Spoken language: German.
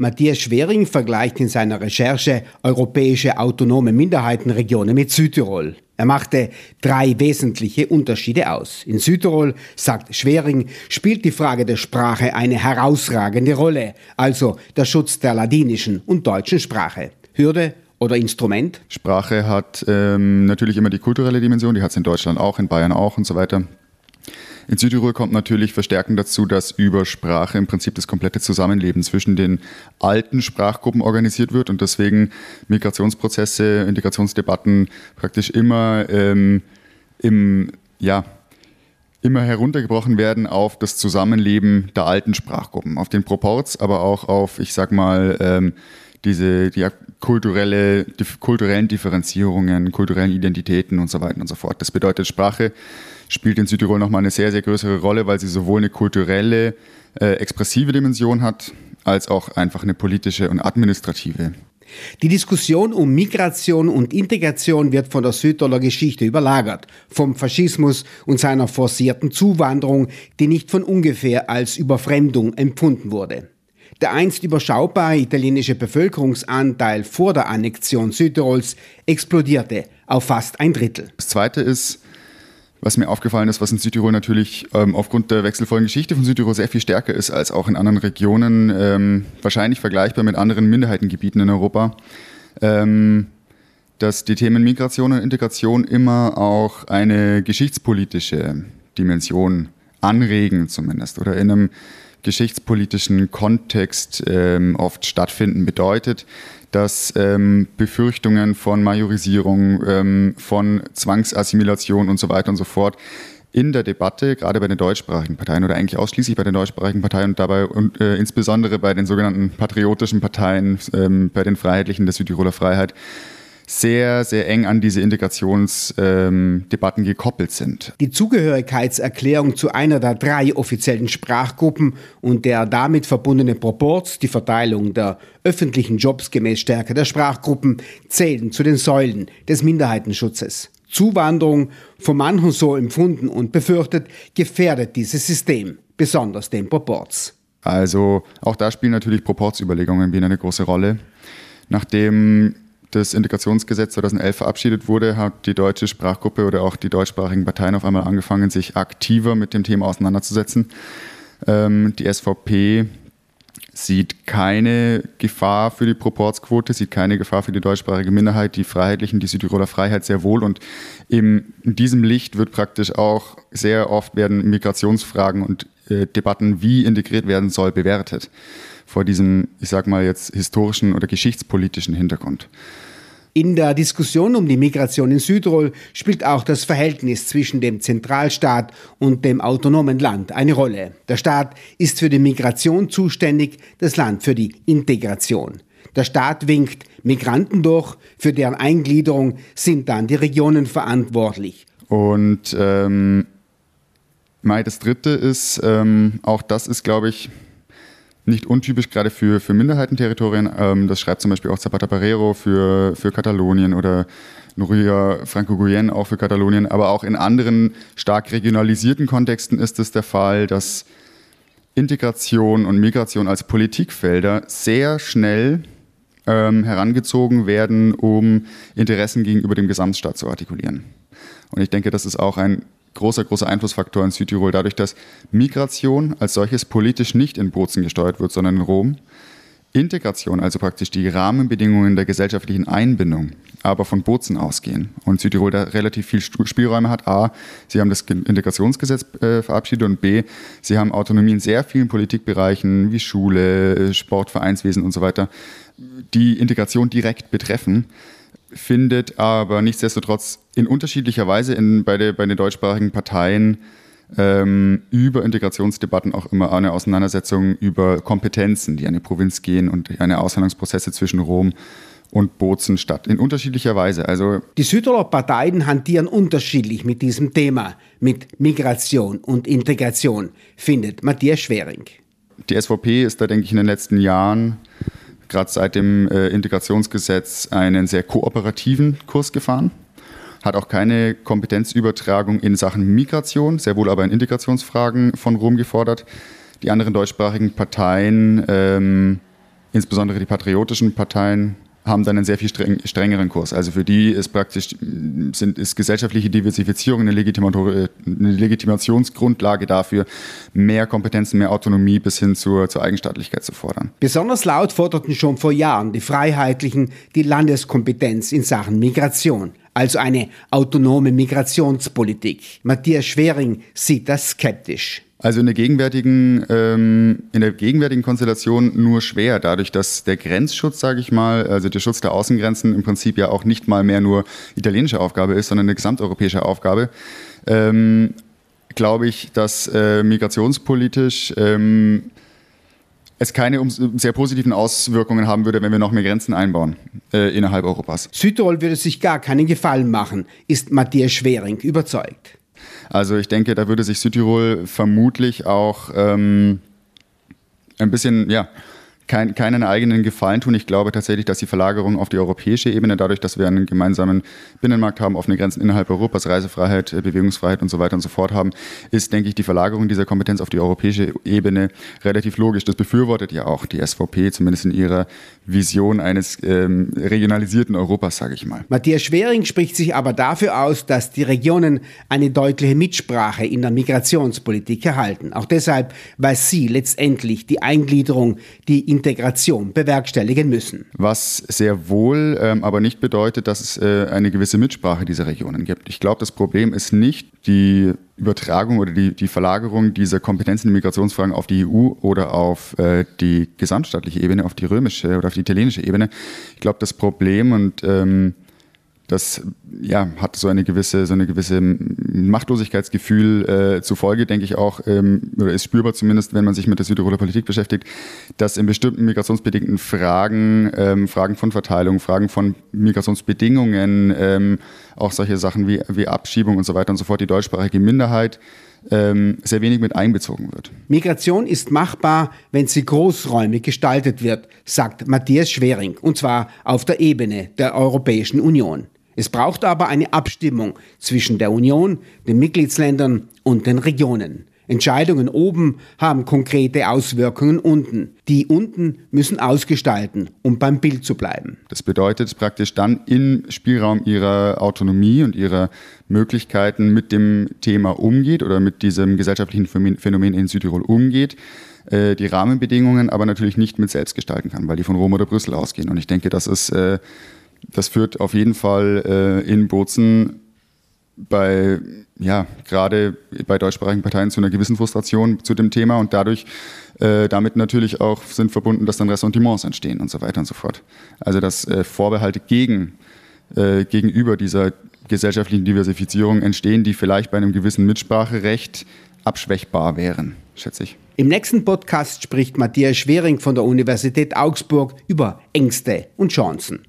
Matthias Schwering vergleicht in seiner Recherche europäische autonome Minderheitenregionen mit Südtirol. Er machte drei wesentliche Unterschiede aus. In Südtirol, sagt Schwering, spielt die Frage der Sprache eine herausragende Rolle, also der Schutz der ladinischen und deutschen Sprache. Hürde oder Instrument? Sprache hat ähm, natürlich immer die kulturelle Dimension, die hat es in Deutschland auch, in Bayern auch und so weiter. In Südtirol kommt natürlich verstärkend dazu, dass über Sprache im Prinzip das komplette Zusammenleben zwischen den alten Sprachgruppen organisiert wird und deswegen Migrationsprozesse, Integrationsdebatten praktisch immer ähm, im, ja, immer heruntergebrochen werden auf das Zusammenleben der alten Sprachgruppen, auf den Proports, aber auch auf, ich sag mal, ähm, diese die kulturelle, die kulturellen Differenzierungen, kulturellen Identitäten und so weiter und so fort. Das bedeutet, Sprache spielt in Südtirol nochmal eine sehr, sehr größere Rolle, weil sie sowohl eine kulturelle, äh, expressive Dimension hat, als auch einfach eine politische und administrative. Die Diskussion um Migration und Integration wird von der Südtiroler Geschichte überlagert, vom Faschismus und seiner forcierten Zuwanderung, die nicht von ungefähr als Überfremdung empfunden wurde. Der einst überschaubare italienische Bevölkerungsanteil vor der Annexion Südtirols explodierte auf fast ein Drittel. Das Zweite ist, was mir aufgefallen ist, was in Südtirol natürlich ähm, aufgrund der wechselvollen Geschichte von Südtirol sehr viel stärker ist als auch in anderen Regionen, ähm, wahrscheinlich vergleichbar mit anderen Minderheitengebieten in Europa, ähm, dass die Themen Migration und Integration immer auch eine geschichtspolitische Dimension anregen zumindest oder in einem geschichtspolitischen Kontext ähm, oft stattfinden, bedeutet, dass ähm, Befürchtungen von Majorisierung, ähm, von Zwangsassimilation und so weiter und so fort in der Debatte, gerade bei den deutschsprachigen Parteien oder eigentlich ausschließlich bei den deutschsprachigen Parteien und dabei und äh, insbesondere bei den sogenannten patriotischen Parteien, ähm, bei den Freiheitlichen der Südtiroler Freiheit, sehr, sehr eng an diese Integrationsdebatten ähm, gekoppelt sind. Die Zugehörigkeitserklärung zu einer der drei offiziellen Sprachgruppen und der damit verbundene Proports, die Verteilung der öffentlichen Jobs gemäß Stärke der Sprachgruppen, zählen zu den Säulen des Minderheitenschutzes. Zuwanderung, von manchen so empfunden und befürchtet, gefährdet dieses System, besonders den Proports. Also auch da spielen natürlich Proportsüberlegungen wieder eine große Rolle. Nachdem das Integrationsgesetz 2011 verabschiedet wurde, hat die deutsche Sprachgruppe oder auch die deutschsprachigen Parteien auf einmal angefangen, sich aktiver mit dem Thema auseinanderzusetzen. Ähm, die SVP sieht keine Gefahr für die Proportsquote, sieht keine Gefahr für die deutschsprachige Minderheit, die Freiheitlichen, die Südtiroler Freiheit sehr wohl. Und in diesem Licht wird praktisch auch sehr oft werden Migrationsfragen und äh, Debatten, wie integriert werden soll, bewertet vor diesem, ich sag mal jetzt, historischen oder geschichtspolitischen Hintergrund. In der Diskussion um die Migration in Südtirol spielt auch das Verhältnis zwischen dem Zentralstaat und dem autonomen Land eine Rolle. Der Staat ist für die Migration zuständig, das Land für die Integration. Der Staat winkt Migranten durch, für deren Eingliederung sind dann die Regionen verantwortlich. Und ähm, das Dritte ist, ähm, auch das ist, glaube ich, nicht untypisch gerade für, für Minderheitenterritorien. Ähm, das schreibt zum Beispiel auch Zapata Barrero für, für Katalonien oder Nuria Franco-Guyenne auch für Katalonien. Aber auch in anderen stark regionalisierten Kontexten ist es der Fall, dass Integration und Migration als Politikfelder sehr schnell ähm, herangezogen werden, um Interessen gegenüber dem Gesamtstaat zu artikulieren. Und ich denke, das ist auch ein großer, großer Einflussfaktor in Südtirol, dadurch, dass Migration als solches politisch nicht in Bozen gesteuert wird, sondern in Rom. Integration, also praktisch die Rahmenbedingungen der gesellschaftlichen Einbindung, aber von Bozen ausgehen und Südtirol da relativ viel Spielräume hat. A, sie haben das Integrationsgesetz äh, verabschiedet und B, sie haben Autonomie in sehr vielen Politikbereichen wie Schule, Sport, Vereinswesen und so weiter, die Integration direkt betreffen findet aber nichtsdestotrotz in unterschiedlicher Weise in, bei, der, bei den deutschsprachigen Parteien ähm, über Integrationsdebatten auch immer eine Auseinandersetzung über Kompetenzen, die an die Provinz gehen und eine Aushandlungsprozesse zwischen Rom und Bozen statt, in unterschiedlicher Weise. Also die Südtiroler Parteien hantieren unterschiedlich mit diesem Thema, mit Migration und Integration, findet Matthias Schwering. Die SVP ist da, denke ich, in den letzten Jahren gerade seit dem äh, Integrationsgesetz einen sehr kooperativen Kurs gefahren. Hat auch keine Kompetenzübertragung in Sachen Migration, sehr wohl aber in Integrationsfragen von Rom gefordert. Die anderen deutschsprachigen Parteien ähm, insbesondere die patriotischen Parteien haben dann einen sehr viel streng, strengeren Kurs. Also für die ist praktisch sind, ist gesellschaftliche Diversifizierung eine, eine, Legitimationsgrundlage dafür, mehr Kompetenzen, mehr Autonomie bis hin zur, zur Eigenstaatlichkeit zu fordern. Besonders laut forderten schon vor Jahren die Freiheitlichen die Landeskompetenz in Sachen Migration also eine autonome Migrationspolitik. Matthias Schwering sieht das skeptisch. Also in der gegenwärtigen, ähm, in der gegenwärtigen Konstellation nur schwer, dadurch, dass der Grenzschutz, sage ich mal, also der Schutz der Außengrenzen im Prinzip ja auch nicht mal mehr nur italienische Aufgabe ist, sondern eine gesamteuropäische Aufgabe. Ähm, glaube ich, dass äh, migrationspolitisch ähm, es keine sehr positiven Auswirkungen haben würde, wenn wir noch mehr Grenzen einbauen äh, innerhalb Europas. Südtirol würde sich gar keinen Gefallen machen, ist Matthias Schwering überzeugt. Also ich denke, da würde sich Südtirol vermutlich auch ähm, ein bisschen, ja, kein, keinen eigenen Gefallen tun. Ich glaube tatsächlich, dass die Verlagerung auf die europäische Ebene, dadurch, dass wir einen gemeinsamen Binnenmarkt haben, offene Grenzen innerhalb Europas, Reisefreiheit, äh, Bewegungsfreiheit und so weiter und so fort haben, ist, denke ich, die Verlagerung dieser Kompetenz auf die europäische Ebene relativ logisch. Das befürwortet ja auch die SVP, zumindest in ihrer Vision eines ähm, regionalisierten Europas, sage ich mal. Matthias Schwering spricht sich aber dafür aus, dass die Regionen eine deutliche Mitsprache in der Migrationspolitik erhalten. Auch deshalb, weil sie letztendlich die Eingliederung, die Integration bewerkstelligen müssen. Was sehr wohl ähm, aber nicht bedeutet, dass es äh, eine gewisse Mitsprache dieser Regionen gibt. Ich glaube, das Problem ist nicht die Übertragung oder die, die Verlagerung dieser Kompetenzen in Migrationsfragen auf die EU oder auf äh, die gesamtstaatliche Ebene, auf die römische oder auf die italienische Ebene. Ich glaube, das Problem und ähm, das ja, hat so eine gewisse, so eine gewisse Machtlosigkeitsgefühl äh, zufolge, denke ich auch, ähm, oder ist spürbar zumindest, wenn man sich mit der Südtiroler Politik beschäftigt, dass in bestimmten migrationsbedingten Fragen, ähm, Fragen von Verteilung, Fragen von Migrationsbedingungen, ähm, auch solche Sachen wie, wie Abschiebung und so weiter und so fort, die deutschsprachige Minderheit ähm, sehr wenig mit einbezogen wird. Migration ist machbar, wenn sie großräumig gestaltet wird, sagt Matthias Schwering, und zwar auf der Ebene der Europäischen Union. Es braucht aber eine Abstimmung zwischen der Union, den Mitgliedsländern und den Regionen. Entscheidungen oben haben konkrete Auswirkungen unten. Die unten müssen ausgestalten, um beim Bild zu bleiben. Das bedeutet praktisch dann im Spielraum ihrer Autonomie und ihrer Möglichkeiten mit dem Thema umgeht oder mit diesem gesellschaftlichen Phänomen in Südtirol umgeht, äh, die Rahmenbedingungen aber natürlich nicht mit selbst gestalten kann, weil die von Rom oder Brüssel ausgehen. Und ich denke, das ist äh, das führt auf jeden Fall äh, in Bozen bei, ja, gerade bei deutschsprachigen Parteien zu einer gewissen Frustration zu dem Thema und dadurch äh, damit natürlich auch sind verbunden, dass dann Ressentiments entstehen und so weiter und so fort. Also dass äh, Vorbehalte gegen, äh, gegenüber dieser gesellschaftlichen Diversifizierung entstehen, die vielleicht bei einem gewissen Mitspracherecht abschwächbar wären, schätze ich. Im nächsten Podcast spricht Matthias Schwering von der Universität Augsburg über Ängste und Chancen.